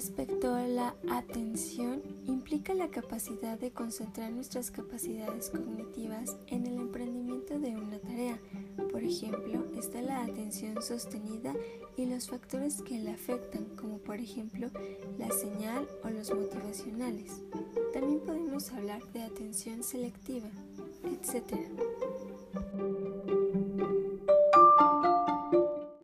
Respecto a la atención, implica la capacidad de concentrar nuestras capacidades cognitivas en el emprendimiento de una tarea. Por ejemplo, está la atención sostenida y los factores que la afectan, como por ejemplo la señal o los motivacionales. También podemos hablar de atención selectiva, etc.